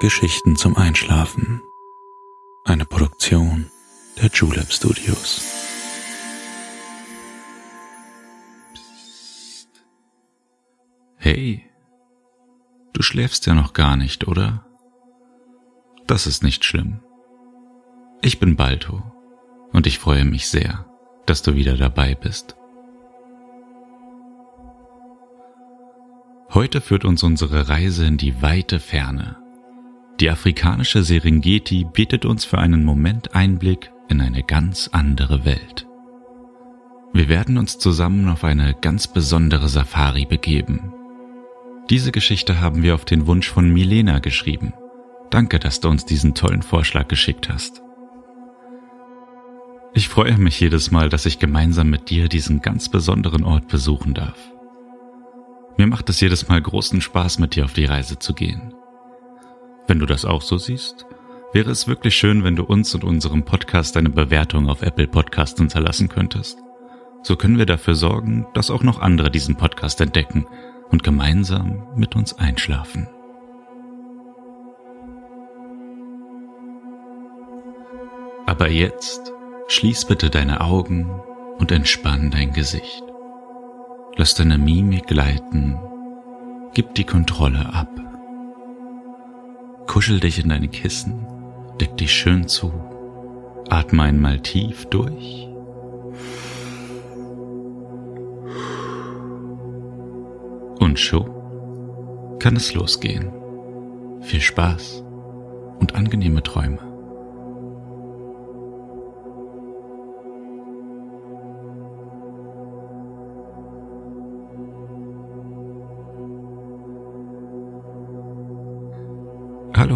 Geschichten zum Einschlafen. Eine Produktion der Julep Studios. Hey, du schläfst ja noch gar nicht, oder? Das ist nicht schlimm. Ich bin Balto und ich freue mich sehr, dass du wieder dabei bist. Heute führt uns unsere Reise in die weite Ferne. Die afrikanische Serengeti bietet uns für einen Moment Einblick in eine ganz andere Welt. Wir werden uns zusammen auf eine ganz besondere Safari begeben. Diese Geschichte haben wir auf den Wunsch von Milena geschrieben. Danke, dass du uns diesen tollen Vorschlag geschickt hast. Ich freue mich jedes Mal, dass ich gemeinsam mit dir diesen ganz besonderen Ort besuchen darf. Mir macht es jedes Mal großen Spaß, mit dir auf die Reise zu gehen. Wenn du das auch so siehst, wäre es wirklich schön, wenn du uns und unserem Podcast eine Bewertung auf Apple Podcast hinterlassen könntest. So können wir dafür sorgen, dass auch noch andere diesen Podcast entdecken und gemeinsam mit uns einschlafen. Aber jetzt schließ bitte deine Augen und entspann dein Gesicht. Lass deine Mimik gleiten. Gib die Kontrolle ab. Kuschel dich in deine Kissen. Deck dich schön zu. Atme einmal tief durch. Und schon kann es losgehen. Viel Spaß und angenehme Träume.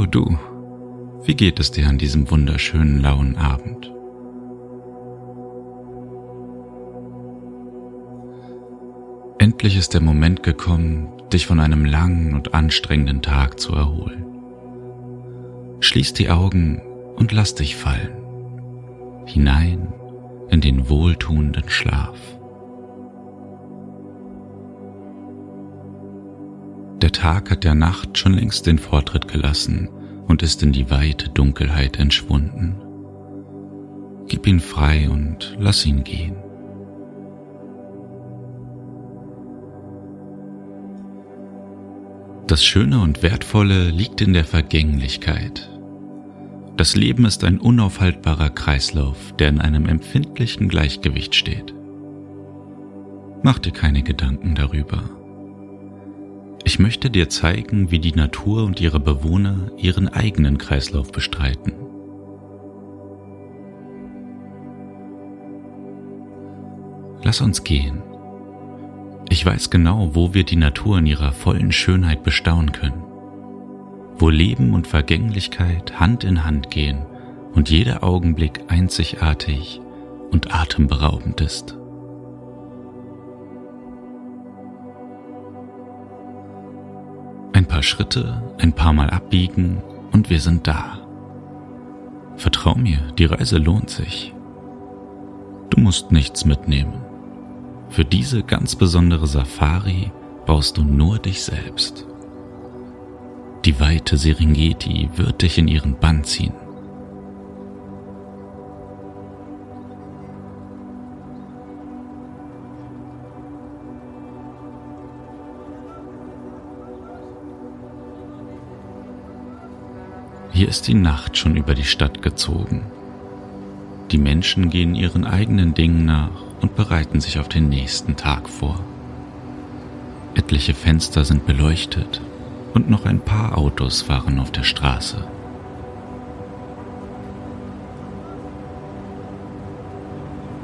Hallo du, wie geht es dir an diesem wunderschönen lauen Abend? Endlich ist der Moment gekommen, dich von einem langen und anstrengenden Tag zu erholen. Schließ die Augen und lass dich fallen, hinein in den wohltuenden Schlaf. Tag hat der Nacht schon längst den Vortritt gelassen und ist in die weite Dunkelheit entschwunden. Gib ihn frei und lass ihn gehen. Das Schöne und Wertvolle liegt in der Vergänglichkeit. Das Leben ist ein unaufhaltbarer Kreislauf, der in einem empfindlichen Gleichgewicht steht. Mach dir keine Gedanken darüber. Ich möchte dir zeigen, wie die Natur und ihre Bewohner ihren eigenen Kreislauf bestreiten. Lass uns gehen. Ich weiß genau, wo wir die Natur in ihrer vollen Schönheit bestaunen können. Wo Leben und Vergänglichkeit Hand in Hand gehen und jeder Augenblick einzigartig und atemberaubend ist. Paar Schritte, ein paar Mal abbiegen und wir sind da. Vertrau mir, die Reise lohnt sich. Du musst nichts mitnehmen. Für diese ganz besondere Safari brauchst du nur dich selbst. Die weite Serengeti wird dich in ihren Bann ziehen. Hier ist die Nacht schon über die Stadt gezogen. Die Menschen gehen ihren eigenen Dingen nach und bereiten sich auf den nächsten Tag vor. Etliche Fenster sind beleuchtet und noch ein paar Autos fahren auf der Straße.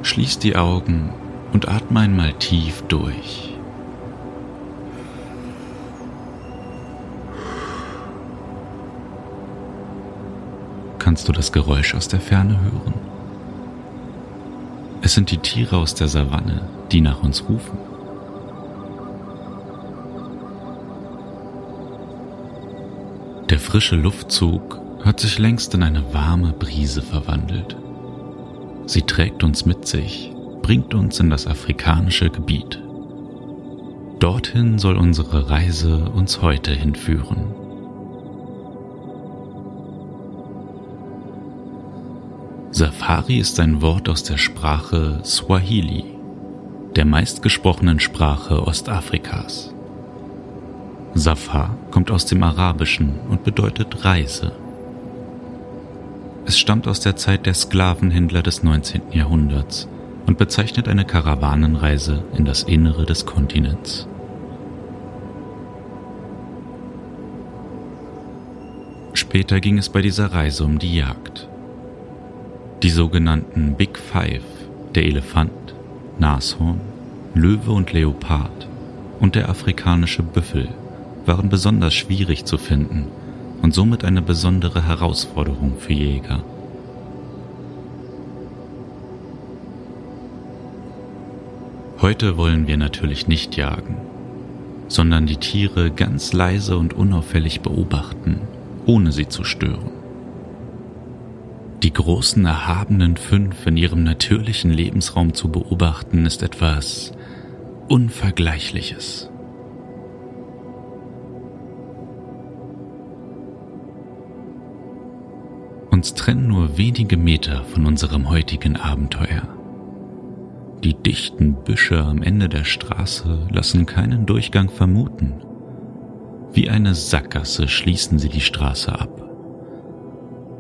Schließ die Augen und atme einmal tief durch. Kannst du das Geräusch aus der Ferne hören? Es sind die Tiere aus der Savanne, die nach uns rufen. Der frische Luftzug hat sich längst in eine warme Brise verwandelt. Sie trägt uns mit sich, bringt uns in das afrikanische Gebiet. Dorthin soll unsere Reise uns heute hinführen. Safari ist ein Wort aus der Sprache Swahili, der meistgesprochenen Sprache Ostafrikas. Safar kommt aus dem Arabischen und bedeutet Reise. Es stammt aus der Zeit der Sklavenhändler des 19. Jahrhunderts und bezeichnet eine Karawanenreise in das Innere des Kontinents. Später ging es bei dieser Reise um die Jagd. Die sogenannten Big Five, der Elefant, Nashorn, Löwe und Leopard und der afrikanische Büffel, waren besonders schwierig zu finden und somit eine besondere Herausforderung für Jäger. Heute wollen wir natürlich nicht jagen, sondern die Tiere ganz leise und unauffällig beobachten, ohne sie zu stören. Die großen erhabenen Fünf in ihrem natürlichen Lebensraum zu beobachten, ist etwas Unvergleichliches. Uns trennen nur wenige Meter von unserem heutigen Abenteuer. Die dichten Büsche am Ende der Straße lassen keinen Durchgang vermuten. Wie eine Sackgasse schließen sie die Straße ab.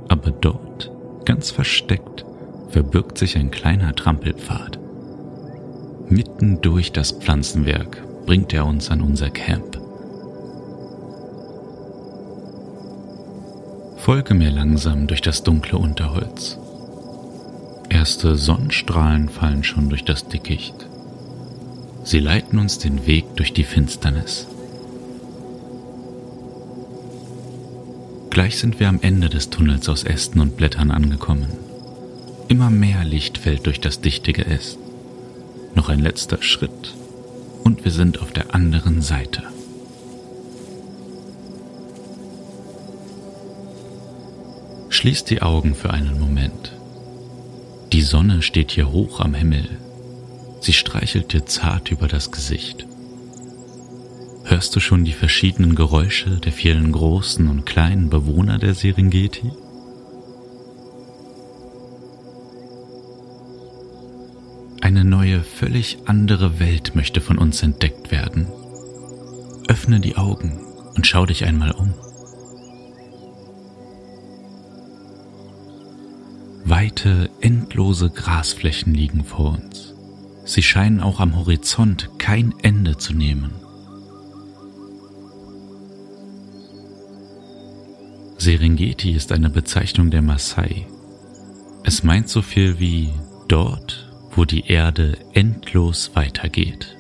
Aber dort Ganz versteckt verbirgt sich ein kleiner Trampelpfad. Mitten durch das Pflanzenwerk bringt er uns an unser Camp. Folge mir langsam durch das dunkle Unterholz. Erste Sonnenstrahlen fallen schon durch das Dickicht. Sie leiten uns den Weg durch die Finsternis. Gleich sind wir am Ende des Tunnels aus Ästen und Blättern angekommen. Immer mehr Licht fällt durch das dichte Geäst. Noch ein letzter Schritt und wir sind auf der anderen Seite. Schließ die Augen für einen Moment. Die Sonne steht hier hoch am Himmel. Sie streichelt dir zart über das Gesicht. Hörst du schon die verschiedenen Geräusche der vielen großen und kleinen Bewohner der Serengeti? Eine neue, völlig andere Welt möchte von uns entdeckt werden. Öffne die Augen und schau dich einmal um. Weite, endlose Grasflächen liegen vor uns. Sie scheinen auch am Horizont kein Ende zu nehmen. Serengeti ist eine Bezeichnung der Maasai. Es meint so viel wie dort, wo die Erde endlos weitergeht.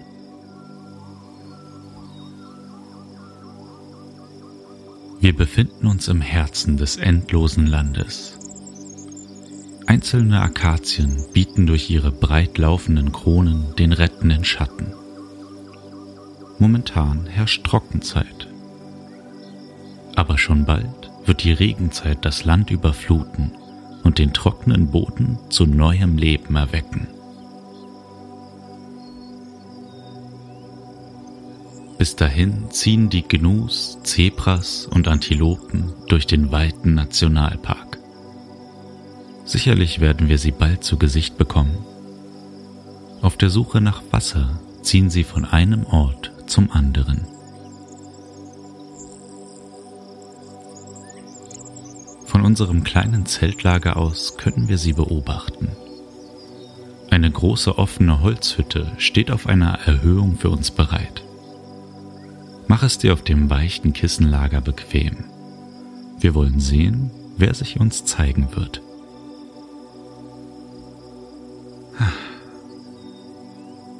Wir befinden uns im Herzen des endlosen Landes. Einzelne Akazien bieten durch ihre breit laufenden Kronen den rettenden Schatten. Momentan herrscht Trockenzeit. Aber schon bald wird die Regenzeit das Land überfluten und den trockenen Boden zu neuem Leben erwecken. Bis dahin ziehen die Gnus, Zebras und Antilopen durch den weiten Nationalpark. Sicherlich werden wir sie bald zu Gesicht bekommen. Auf der Suche nach Wasser ziehen sie von einem Ort zum anderen. Von unserem kleinen Zeltlager aus können wir sie beobachten. Eine große offene Holzhütte steht auf einer Erhöhung für uns bereit. Mach es dir auf dem weichen Kissenlager bequem. Wir wollen sehen, wer sich uns zeigen wird.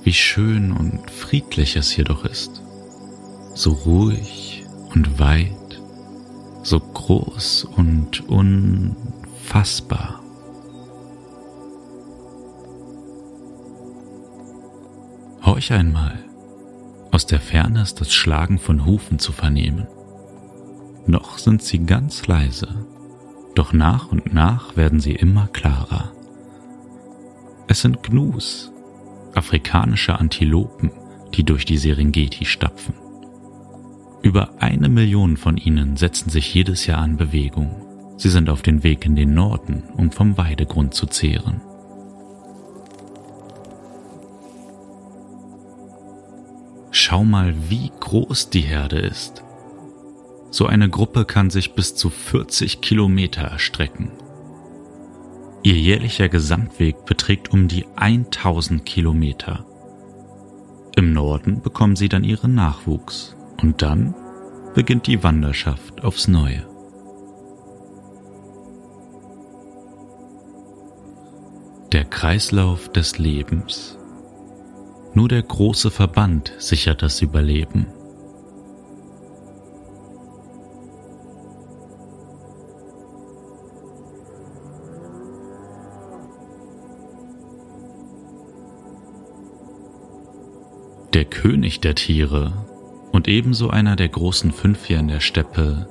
Wie schön und friedlich es hier doch ist. So ruhig und weit so groß und unfassbar. Horch einmal, aus der Ferne ist das Schlagen von Hufen zu vernehmen. Noch sind sie ganz leise, doch nach und nach werden sie immer klarer. Es sind Gnus, afrikanische Antilopen, die durch die Serengeti stapfen. Über eine Million von ihnen setzen sich jedes Jahr in Bewegung, Sie sind auf dem Weg in den Norden, um vom Weidegrund zu zehren. Schau mal, wie groß die Herde ist. So eine Gruppe kann sich bis zu 40 Kilometer erstrecken. Ihr jährlicher Gesamtweg beträgt um die 1000 Kilometer. Im Norden bekommen sie dann ihren Nachwuchs und dann beginnt die Wanderschaft aufs Neue. Der Kreislauf des Lebens. Nur der große Verband sichert das Überleben. Der König der Tiere und ebenso einer der großen Fünfier in der Steppe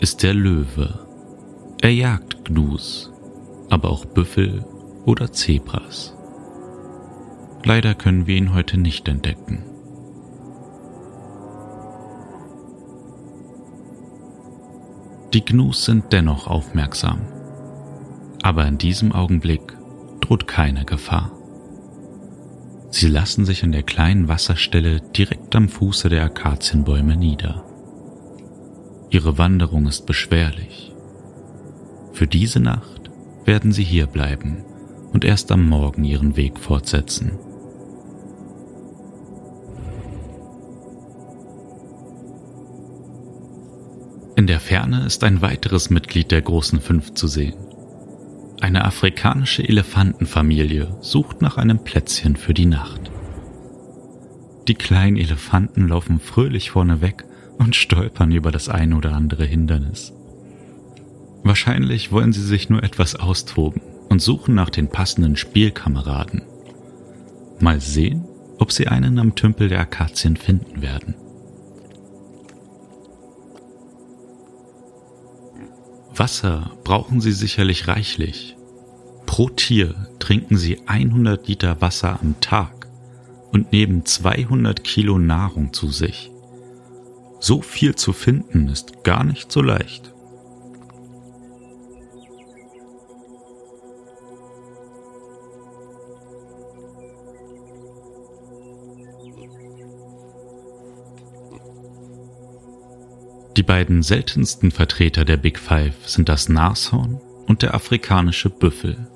ist der Löwe. Er jagt Gnus, aber auch Büffel oder Zebras. Leider können wir ihn heute nicht entdecken. Die Gnus sind dennoch aufmerksam, aber in diesem Augenblick droht keine Gefahr. Sie lassen sich an der kleinen Wasserstelle direkt am Fuße der Akazienbäume nieder. Ihre Wanderung ist beschwerlich. Für diese Nacht werden sie hier bleiben und erst am Morgen ihren Weg fortsetzen. In der Ferne ist ein weiteres Mitglied der großen Fünf zu sehen. Eine afrikanische Elefantenfamilie sucht nach einem Plätzchen für die Nacht. Die kleinen Elefanten laufen fröhlich vorne weg und stolpern über das ein oder andere Hindernis. Wahrscheinlich wollen sie sich nur etwas austoben und suchen nach den passenden Spielkameraden. Mal sehen, ob sie einen am Tümpel der Akazien finden werden. Wasser brauchen sie sicherlich reichlich. Pro Tier trinken sie 100 Liter Wasser am Tag und nehmen 200 Kilo Nahrung zu sich. So viel zu finden ist gar nicht so leicht. Beiden seltensten Vertreter der Big Five sind das Nashorn und der afrikanische Büffel.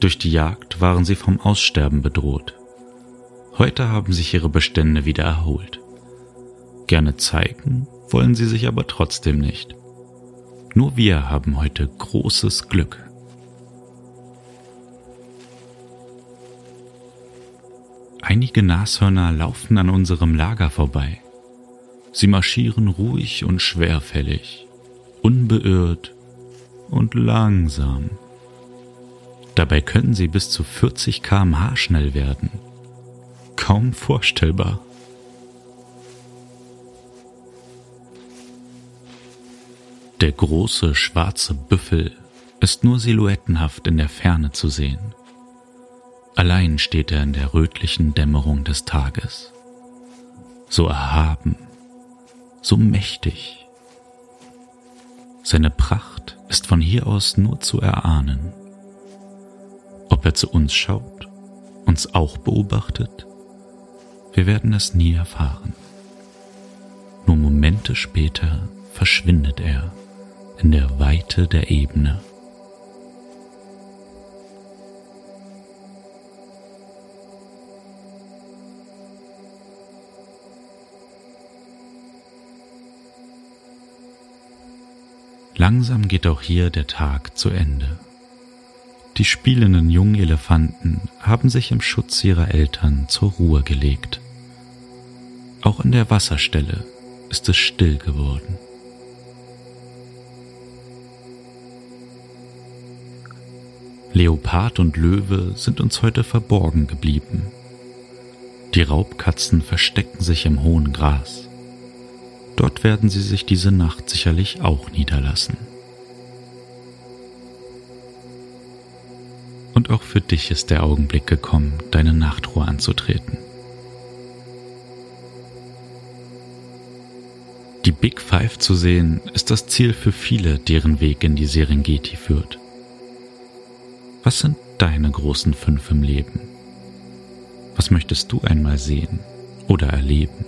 Durch die Jagd waren sie vom Aussterben bedroht. Heute haben sich ihre Bestände wieder erholt. Gerne zeigen wollen sie sich aber trotzdem nicht. Nur wir haben heute großes Glück. Einige Nashörner laufen an unserem Lager vorbei. Sie marschieren ruhig und schwerfällig, unbeirrt und langsam. Dabei können sie bis zu 40 km/h schnell werden. Kaum vorstellbar. Der große schwarze Büffel ist nur silhouettenhaft in der Ferne zu sehen. Allein steht er in der rötlichen Dämmerung des Tages. So erhaben so mächtig. Seine Pracht ist von hier aus nur zu erahnen. Ob er zu uns schaut, uns auch beobachtet, wir werden es nie erfahren. Nur Momente später verschwindet er in der Weite der Ebene. Langsam geht auch hier der Tag zu Ende. Die spielenden jungen Elefanten haben sich im Schutz ihrer Eltern zur Ruhe gelegt. Auch an der Wasserstelle ist es still geworden. Leopard und Löwe sind uns heute verborgen geblieben. Die Raubkatzen verstecken sich im hohen Gras. Dort werden sie sich diese Nacht sicherlich auch niederlassen. Und auch für dich ist der Augenblick gekommen, deine Nachtruhe anzutreten. Die Big Five zu sehen, ist das Ziel für viele, deren Weg in die Serengeti führt. Was sind deine großen fünf im Leben? Was möchtest du einmal sehen oder erleben?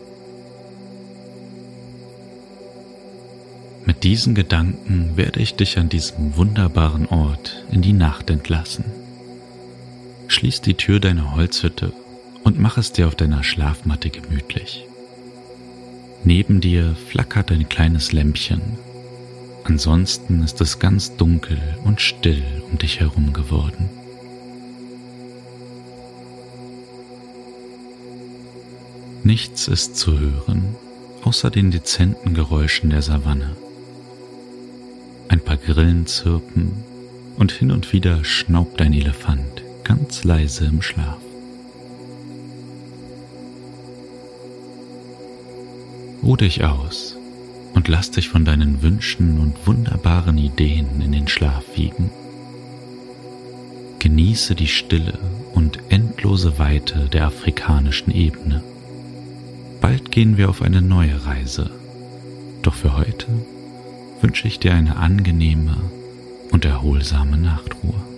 Mit diesen Gedanken werde ich dich an diesem wunderbaren Ort in die Nacht entlassen. Schließ die Tür deiner Holzhütte und mach es dir auf deiner Schlafmatte gemütlich. Neben dir flackert ein kleines Lämpchen. Ansonsten ist es ganz dunkel und still um dich herum geworden. Nichts ist zu hören, außer den dezenten Geräuschen der Savanne. Ein paar Grillen zirpen und hin und wieder schnaubt ein Elefant ganz leise im Schlaf. Ruh dich aus und lass dich von deinen Wünschen und wunderbaren Ideen in den Schlaf wiegen. Genieße die Stille und endlose Weite der afrikanischen Ebene. Bald gehen wir auf eine neue Reise, doch für heute wünsche ich dir eine angenehme und erholsame Nachtruhe.